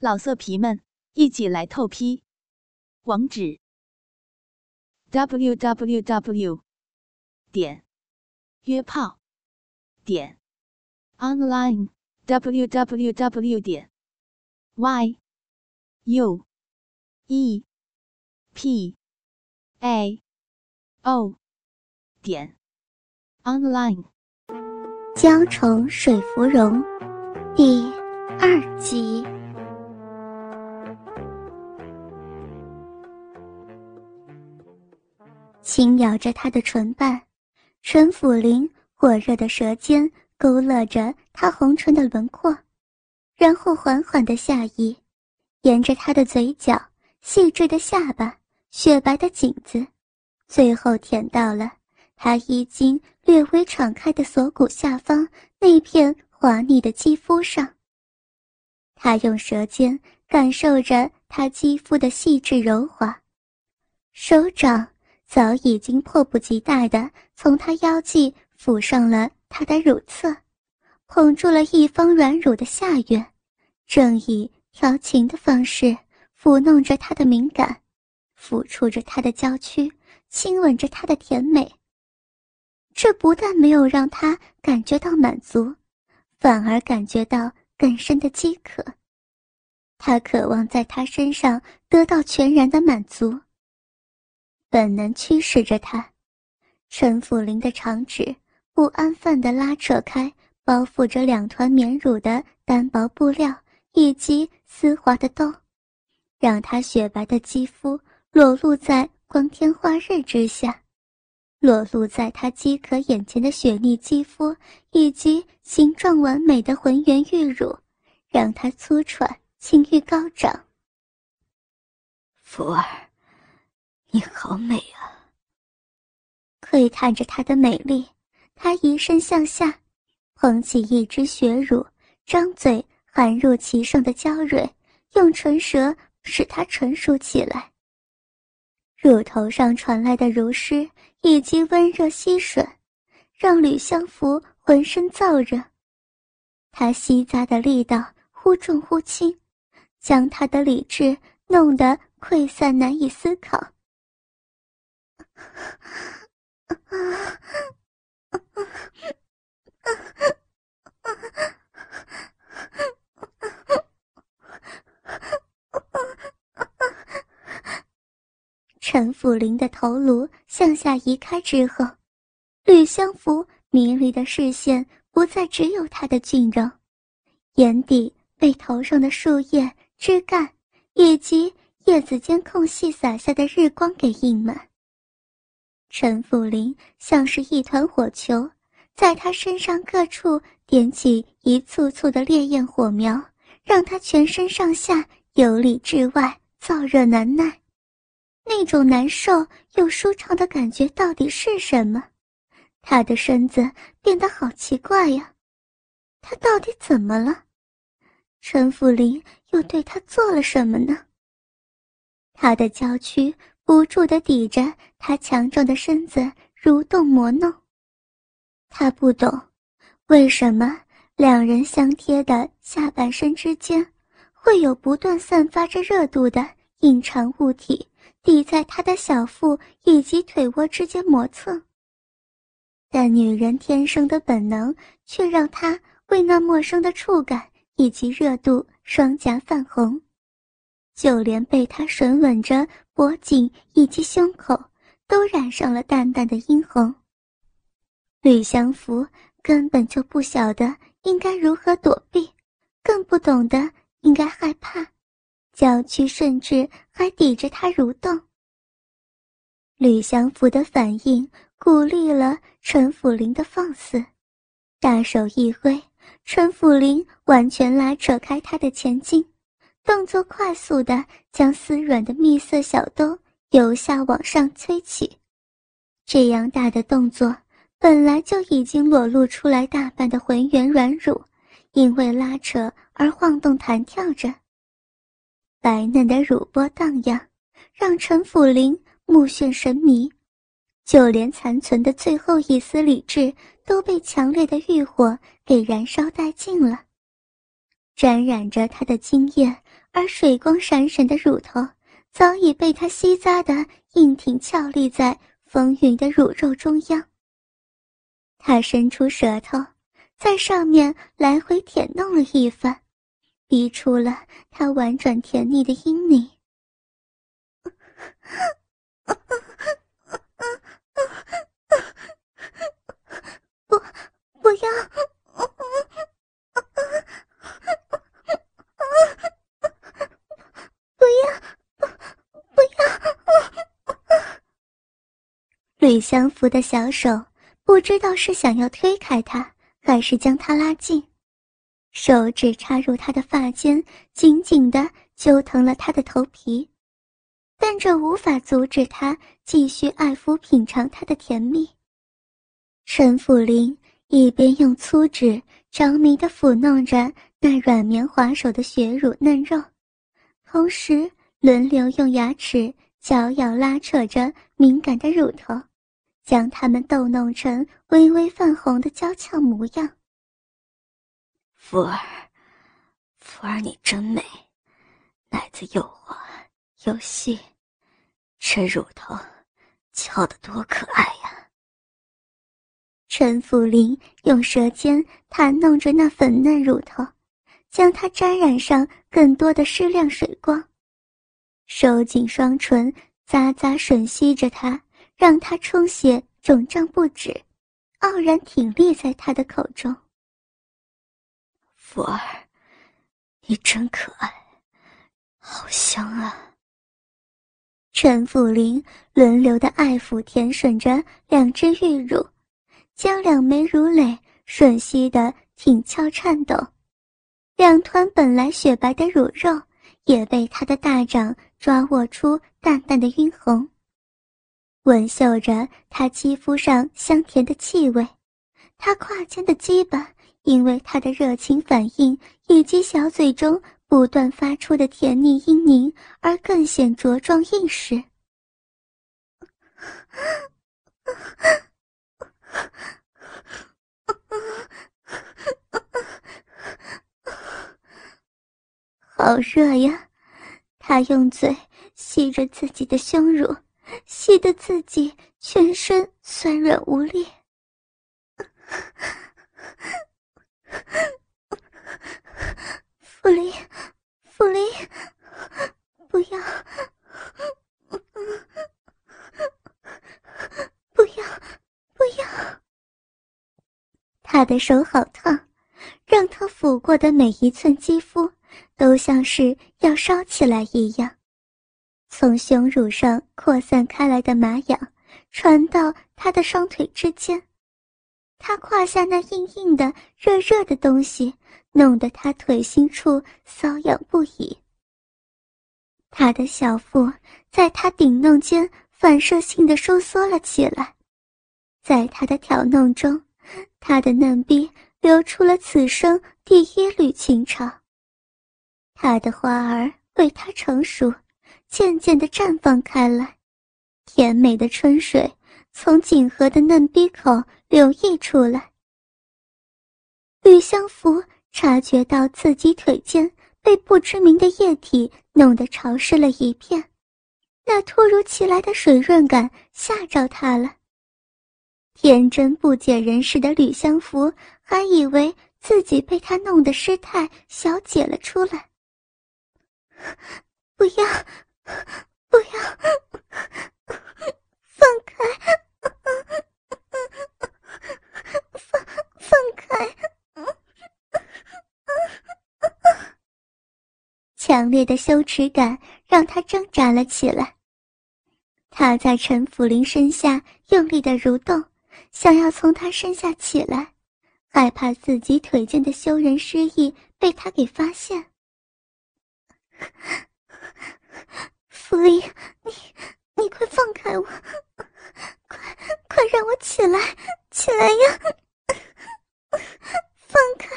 老色皮们，一起来透批！网址：w w w 点约炮点 online w w w 点 y u e p a o 点 online。娇宠水芙蓉第二集。轻咬着他的唇瓣，陈府林火热的舌尖勾勒着他红唇的轮廓，然后缓缓的下移，沿着他的嘴角、细致的下巴、雪白的颈子，最后舔到了他衣襟略微敞开的锁骨下方那片滑腻的肌肤上。他用舌尖感受着他肌肤的细致柔滑，手掌。早已经迫不及待地从他腰际抚上了他的乳侧，捧住了一方软乳的下缘，正以调情的方式抚弄着他的敏感，抚触着他的娇躯，亲吻着他的甜美。这不但没有让他感觉到满足，反而感觉到更深的饥渴。他渴望在他身上得到全然的满足。本能驱使着他，陈府林的长指不安分地拉扯开包覆着两团绵乳的单薄布料以及丝滑的兜，让他雪白的肌肤裸露在光天化日之下，裸露在他饥渴眼前的雪腻肌肤以及形状完美的浑圆玉乳，让他粗喘，情欲高涨。福儿。你好美啊！窥探着她的美丽，他移身向下，捧起一只雪乳，张嘴含入其上的娇蕊，用唇舌使它成熟起来。乳头上传来的如湿以及温热吸吮，让吕相福浑身燥热。他吸咂的力道忽重忽轻，将他的理智弄得溃散，难以思考。陈府林的头颅向下移开之后，吕相福迷离的视线不再只有他的俊容，眼底被头上的树叶、枝干以及叶子间空隙洒下的日光给映满。陈福林像是一团火球，在他身上各处点起一簇簇的烈焰火苗，让他全身上下由里至外燥热难耐。那种难受又舒畅的感觉到底是什么？他的身子变得好奇怪呀！他到底怎么了？陈福林又对他做了什么呢？他的娇躯。不住地抵着他强壮的身子，蠕动磨弄。他不懂，为什么两人相贴的下半身之间，会有不断散发着热度的硬长物体抵在他的小腹以及腿窝之间磨蹭。但女人天生的本能却让她为那陌生的触感以及热度，双颊泛红。就连被他吮吻着脖颈以及胸口，都染上了淡淡的殷红。吕相福根本就不晓得应该如何躲避，更不懂得应该害怕，娇躯甚至还抵着他蠕动。吕相福的反应鼓励了陈府林的放肆，大手一挥，陈府林完全拉扯开他的前襟。动作快速的将丝软的蜜色小兜由下往上推起，这样大的动作本来就已经裸露出来大半的浑圆软乳，因为拉扯而晃动弹跳着。白嫩的乳波荡漾，让陈府林目眩神迷，就连残存的最后一丝理智都被强烈的欲火给燃烧殆尽了，沾染着他的精液。而水光闪闪的乳头早已被他吸扎的硬挺翘立在风云的乳肉中央。他伸出舌头，在上面来回舔弄了一番，逼出了他婉转甜腻的音昵。不，不要！不要！不要！吕相福的小手不知道是想要推开他，还是将他拉近，手指插入他的发间，紧紧的揪疼了他的头皮。但这无法阻止他继续爱抚品尝他的甜蜜。陈府林一边用粗指着迷地抚弄着那软绵滑手的血乳嫩肉，同时轮流用牙齿嚼咬拉扯着敏感的乳头，将他们逗弄成微微泛红的娇俏模样。福儿，福儿，你真美，奶子又滑。又细，这乳头翘得多可爱呀！陈福林用舌尖弹弄着那粉嫩乳头，将它沾染上更多的适量水光，收紧双唇，咂咂吮吸着它，让它充血肿胀不止，傲然挺立在他的口中。福儿，你真可爱，好香啊！陈福林轮流的爱抚舔吮着两只玉乳，将两枚乳蕾吮吸的挺翘颤抖，两团本来雪白的乳肉也被他的大掌抓握出淡淡的晕红。闻嗅着他肌肤上香甜的气味，他胯间的鸡巴因为他的热情反应以及小嘴中。不断发出的甜腻音凝，而更显茁壮硬实。好热呀！他用嘴吸着自己的胸乳，吸得自己全身酸软无力。弗林，弗林，不要，不要，不要！他的手好烫，让他抚过的每一寸肌肤都像是要烧起来一样。从胸乳上扩散开来的麻痒，传到他的双腿之间。他胯下那硬硬的、热热的东西，弄得他腿心处瘙痒不已。他的小腹在他顶弄间反射性的收缩了起来，在他的挑弄中，他的嫩逼流出了此生第一缕情潮。他的花儿为他成熟，渐渐的绽放开来，甜美的春水。从锦河的嫩逼口流溢出来。吕相福察觉到自己腿间被不知名的液体弄得潮湿了一片，那突如其来的水润感吓着他了。天真不解人事的吕相福还以为自己被他弄得失态，小解了出来。不要，不要，放开！放放开！强烈的羞耻感让他挣扎了起来。他在陈福林身下用力的蠕动，想要从他身下起来，害怕自己腿间的羞人失意被他给发现。福林，你你快放开我！快快让我起来，起来呀！放开，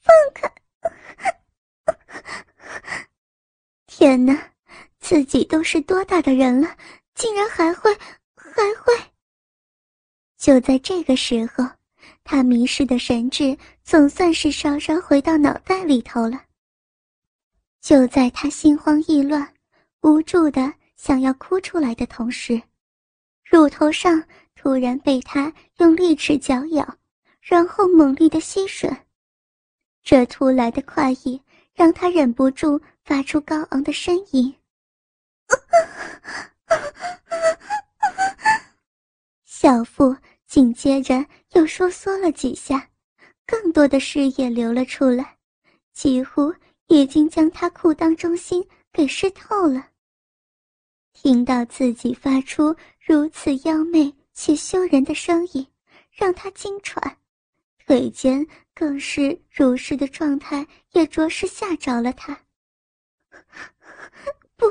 放开！天哪，自己都是多大的人了，竟然还会还会！就在这个时候，他迷失的神智总算是稍稍回到脑袋里头了。就在他心慌意乱、无助的想要哭出来的同时，乳头上突然被他用利齿绞咬，然后猛力的吸吮。这突来的快意让他忍不住发出高昂的呻吟。小腹紧接着又收缩了几下，更多的血液流了出来，几乎。已经将他裤裆中心给湿透了。听到自己发出如此妖媚且羞人的声音，让他惊喘，腿间更是如是的状态，也着实吓着了他。不，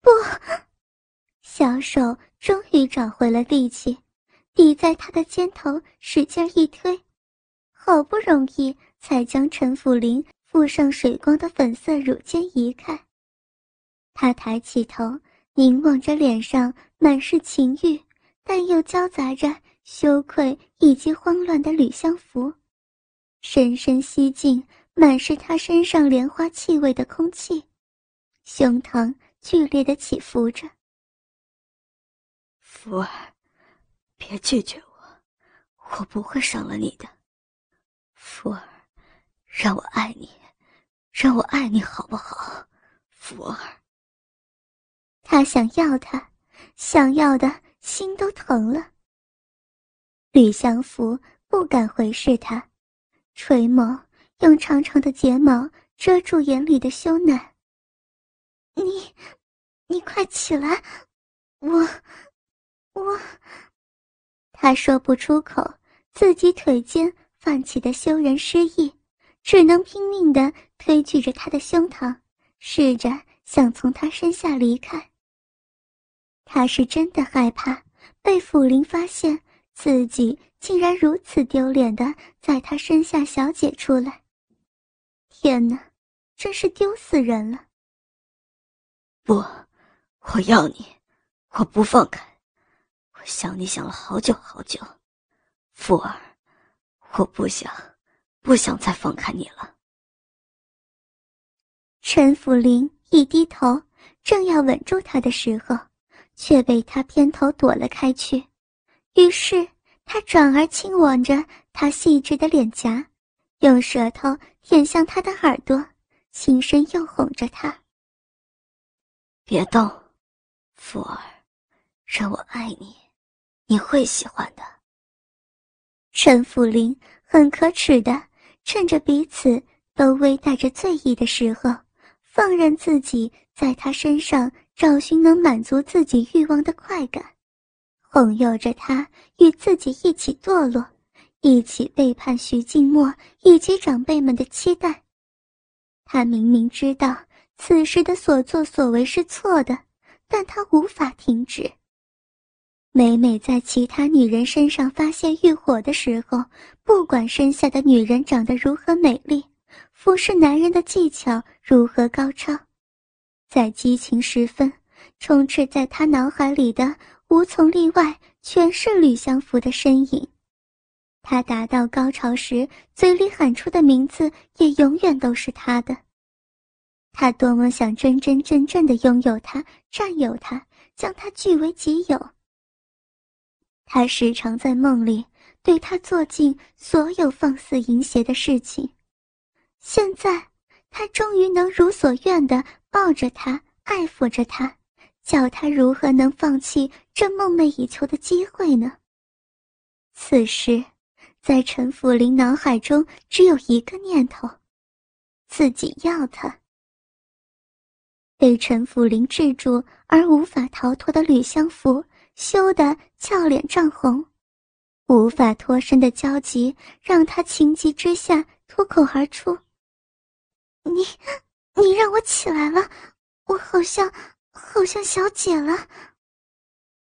不，小手终于找回了力气，抵在他的肩头，使劲一推，好不容易才将陈辅林。附上水光的粉色乳尖移开，他抬起头，凝望着脸上满是情欲，但又交杂着羞愧以及慌乱的吕相福，深深吸进满是他身上莲花气味的空气，胸膛剧烈的起伏着。福儿，别拒绝我，我不会伤了你的。福儿，让我爱你。让我爱你好不好，福儿？他想要他，想要的心都疼了。吕相福不敢回视他，垂眸，用长长的睫毛遮住眼里的羞赧。你，你快起来，我，我。他说不出口，自己腿间泛起的羞人失意。只能拼命地推拒着他的胸膛，试着想从他身下离开。他是真的害怕被府林发现自己竟然如此丢脸的在他身下小姐出来。天哪，真是丢死人了！不，我要你，我不放开，我想你想了好久好久，福儿，我不想。不想再放开你了。陈福林一低头，正要吻住他的时候，却被他偏头躲了开去。于是他转而亲吻着她细致的脸颊，用舌头舔向她的耳朵，轻声又哄着她：“别动，福儿，让我爱你，你会喜欢的。”陈福林很可耻的。趁着彼此都微带着醉意的时候，放任自己在他身上找寻能满足自己欲望的快感，哄诱着他与自己一起堕落，一起背叛徐静默以及长辈们的期待。他明明知道此时的所作所为是错的，但他无法停止。每每在其他女人身上发现欲火的时候，不管身下的女人长得如何美丽，服侍男人的技巧如何高超，在激情时分，充斥在他脑海里的无从例外，全是吕相福的身影。他达到高潮时，嘴里喊出的名字也永远都是他的。他多么想真真正正的拥有他，占有他，将他据为己有。他时常在梦里对他做尽所有放肆淫邪的事情，现在他终于能如所愿的抱着他，爱抚着他，叫他如何能放弃这梦寐以求的机会呢？此时，在陈福林脑海中只有一个念头：自己要他。被陈福林制住而无法逃脱的吕相福。羞得俏脸涨红，无法脱身的焦急让他情急之下脱口而出：“你，你让我起来了，我好像，好像小姐了。”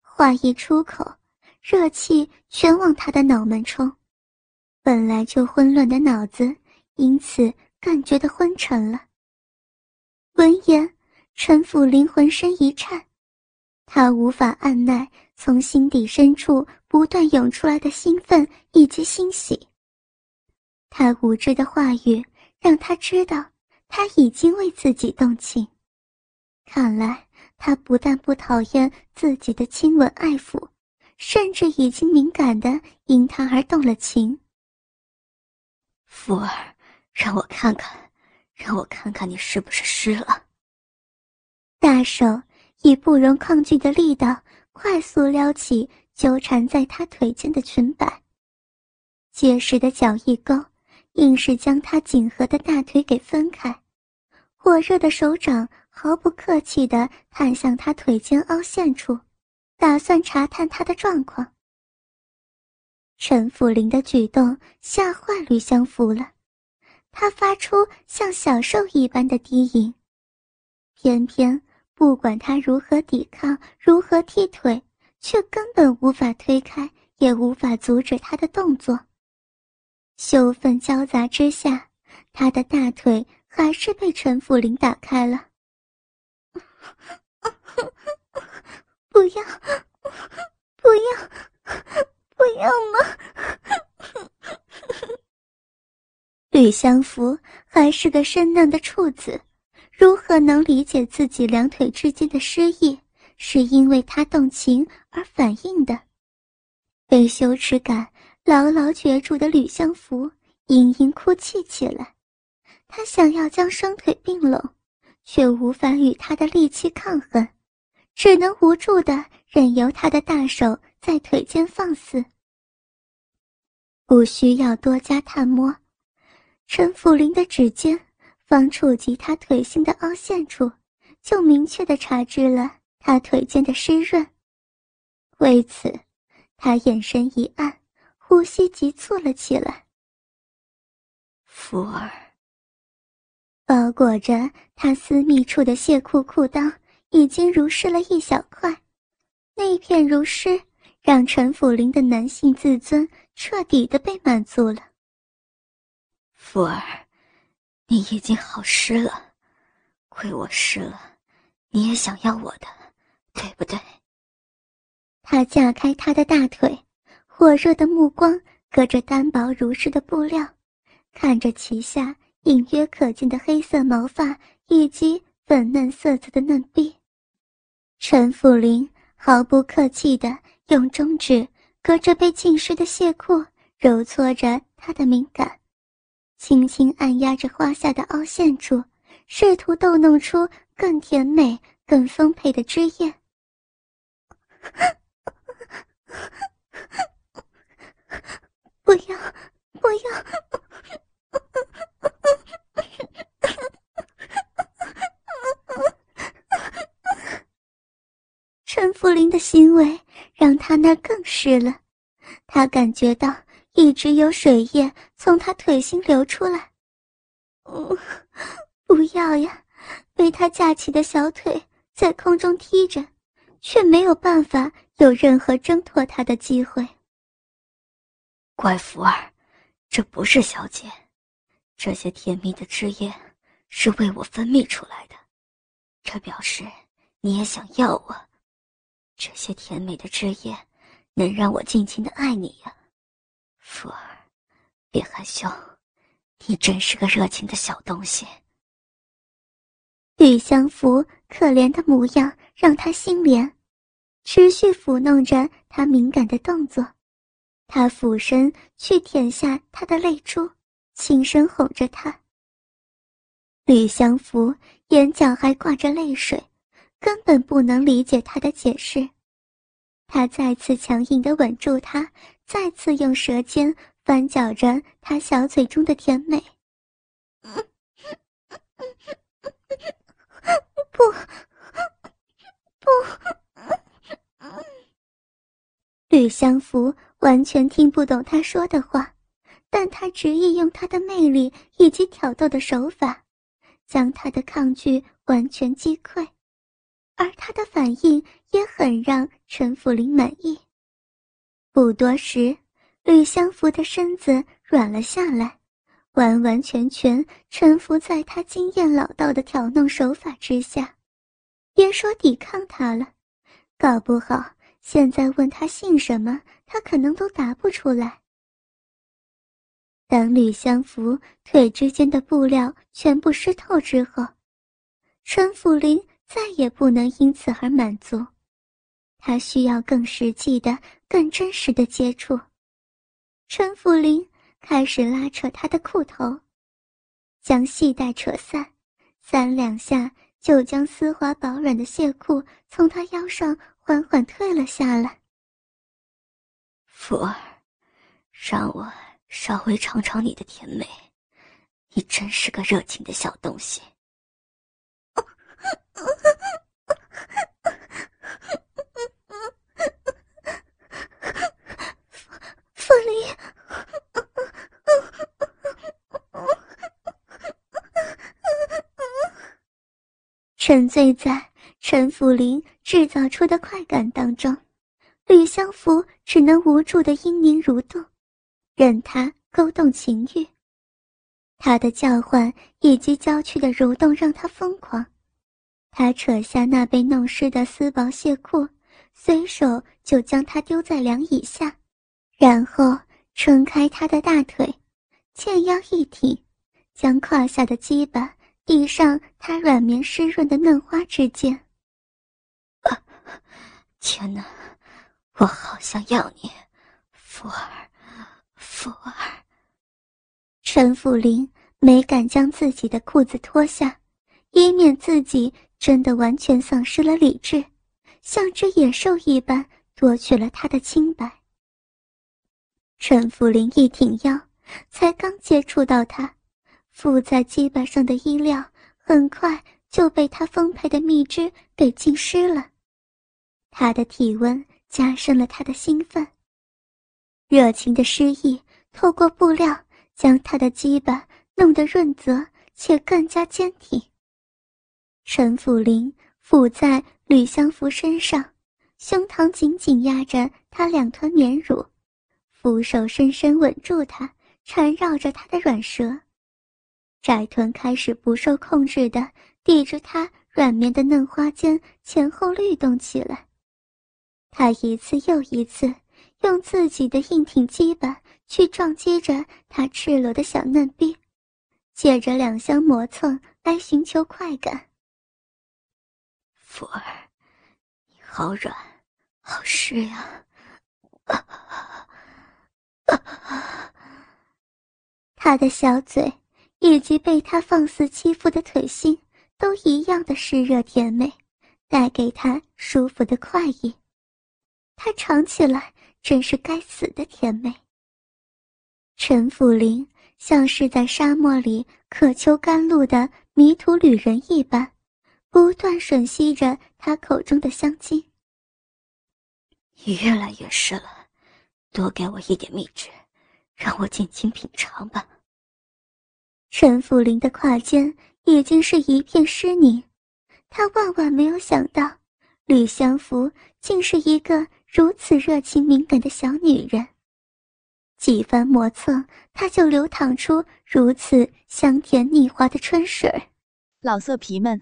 话一出口，热气全往他的脑门冲，本来就混乱的脑子因此更觉得昏沉了。闻言，陈府灵魂身一颤。他无法按耐从心底深处不断涌出来的兴奋以及欣喜。他无知的话语让他知道，他已经为自己动情。看来他不但不讨厌自己的亲吻爱抚，甚至已经敏感的因他而动了情。福儿，让我看看，让我看看你是不是湿了。大手以不容抗拒的力道快速撩起纠缠在他腿间的裙摆，结实的脚一勾，硬是将他紧合的大腿给分开。火热的手掌毫不客气地探向他腿间凹陷处，打算查探他的状况。陈福林的举动吓坏吕相福了，他发出像小兽一般的低吟，偏偏不管他如何抵抗，如何踢腿，却根本无法推开，也无法阻止他的动作。羞愤交杂之下，他的大腿还是被陈福林打开了。不要，不要！不要吗？吕相福还是个生嫩的处子，如何能理解自己两腿之间的失意是因为他动情而反应的？被羞耻感牢牢攫住的吕相福嘤嘤哭泣起来，他想要将双腿并拢，却无法与他的力气抗衡，只能无助的任由他的大手。在腿间放肆，不需要多加探摸，陈府林的指尖方触及他腿心的凹陷处，就明确的察知了他腿间的湿润。为此，他眼神一暗，呼吸急促了起来。福儿，包裹着他私密处的亵裤裤裆已经如湿了一小块，那一片如湿。让陈辅林的男性自尊彻底的被满足了。福儿，你已经好湿了，亏我湿了，你也想要我的，对不对？他架开他的大腿，火热的目光隔着单薄如湿的布料，看着其下隐约可见的黑色毛发以及粉嫩色泽的嫩臂。陈辅林毫不客气的。用中指隔着被浸湿的亵裤揉搓着她的敏感，轻轻按压着花下的凹陷处，试图逗弄出更甜美、更丰沛的汁液。不要，不要！陈因为。让他那更湿了，他感觉到一直有水液从他腿心流出来。嗯，不要呀！被他架起的小腿在空中踢着，却没有办法有任何挣脱他的机会。乖福儿，这不是小姐，这些甜蜜的汁液是为我分泌出来的，这表示你也想要我。这些甜美的汁液，能让我尽情的爱你呀，福儿，别害羞，你真是个热情的小东西。吕相福可怜的模样让他心怜，持续抚弄着他敏感的动作，他俯身去舔下他的泪珠，轻声哄着他。吕相福眼角还挂着泪水。根本不能理解他的解释，他再次强硬的吻住他，再次用舌尖翻搅着他小嘴中的甜美。不，不，吕相福完全听不懂他说的话，但他执意用他的魅力以及挑逗的手法，将他的抗拒完全击溃。而他的反应也很让陈福林满意。不多时，吕相福的身子软了下来，完完全全臣服在他经验老道的挑弄手法之下。别说抵抗他了，搞不好现在问他姓什么，他可能都答不出来。当吕相福腿之间的布料全部湿透之后，陈辅林再也不能因此而满足，他需要更实际的、更真实的接触。陈辅林开始拉扯他的裤头，将系带扯散，三两下就将丝滑饱软的蟹裤从他腰上缓缓退了下来。福儿，让我。稍微尝尝你的甜美，你真是个热情的小东西。沉醉在陈福林制造出的快感当中，吕相福只能无助的阴凝蠕动。任他勾动情欲，他的叫唤以及娇躯的蠕动让他疯狂。他扯下那被弄湿的丝薄亵裤，随手就将它丢在凉椅下，然后撑开他的大腿，前腰一挺，将胯下的鸡巴递上他软绵湿润的嫩花之间。天哪，我好想要你，福儿。福儿，陈福林没敢将自己的裤子脱下，以免自己真的完全丧失了理智，像只野兽一般夺取了他的清白。陈福林一挺腰，才刚接触到他，附在鸡巴上的衣料很快就被他丰沛的蜜汁给浸湿了，他的体温加深了他的兴奋。热情的诗意透过布料，将他的鸡巴弄得润泽且更加坚挺。陈辅林伏在吕相福身上，胸膛紧紧压着他两团绵乳，扶手深深吻住他，缠绕着他的软舌，窄臀开始不受控制的抵着他软绵的嫩花间前后律动起来。他一次又一次。用自己的硬挺基板去撞击着他赤裸的小嫩逼，借着两相磨蹭来寻求快感。福儿，你好软，好湿呀！他的小嘴以及被他放肆欺负的腿心都一样的湿热甜美，带给他舒服的快意。他尝起来。真是该死的甜美。陈辅林像是在沙漠里渴求甘露的迷途旅人一般，不断吮吸着他口中的香精。你越来越湿了，多给我一点蜜汁，让我尽情品尝吧。陈福林的胯间已经是一片湿泥，他万万没有想到，吕相福竟是一个。如此热情敏感的小女人，几番磨蹭，他就流淌出如此香甜腻滑的春水。老色皮们，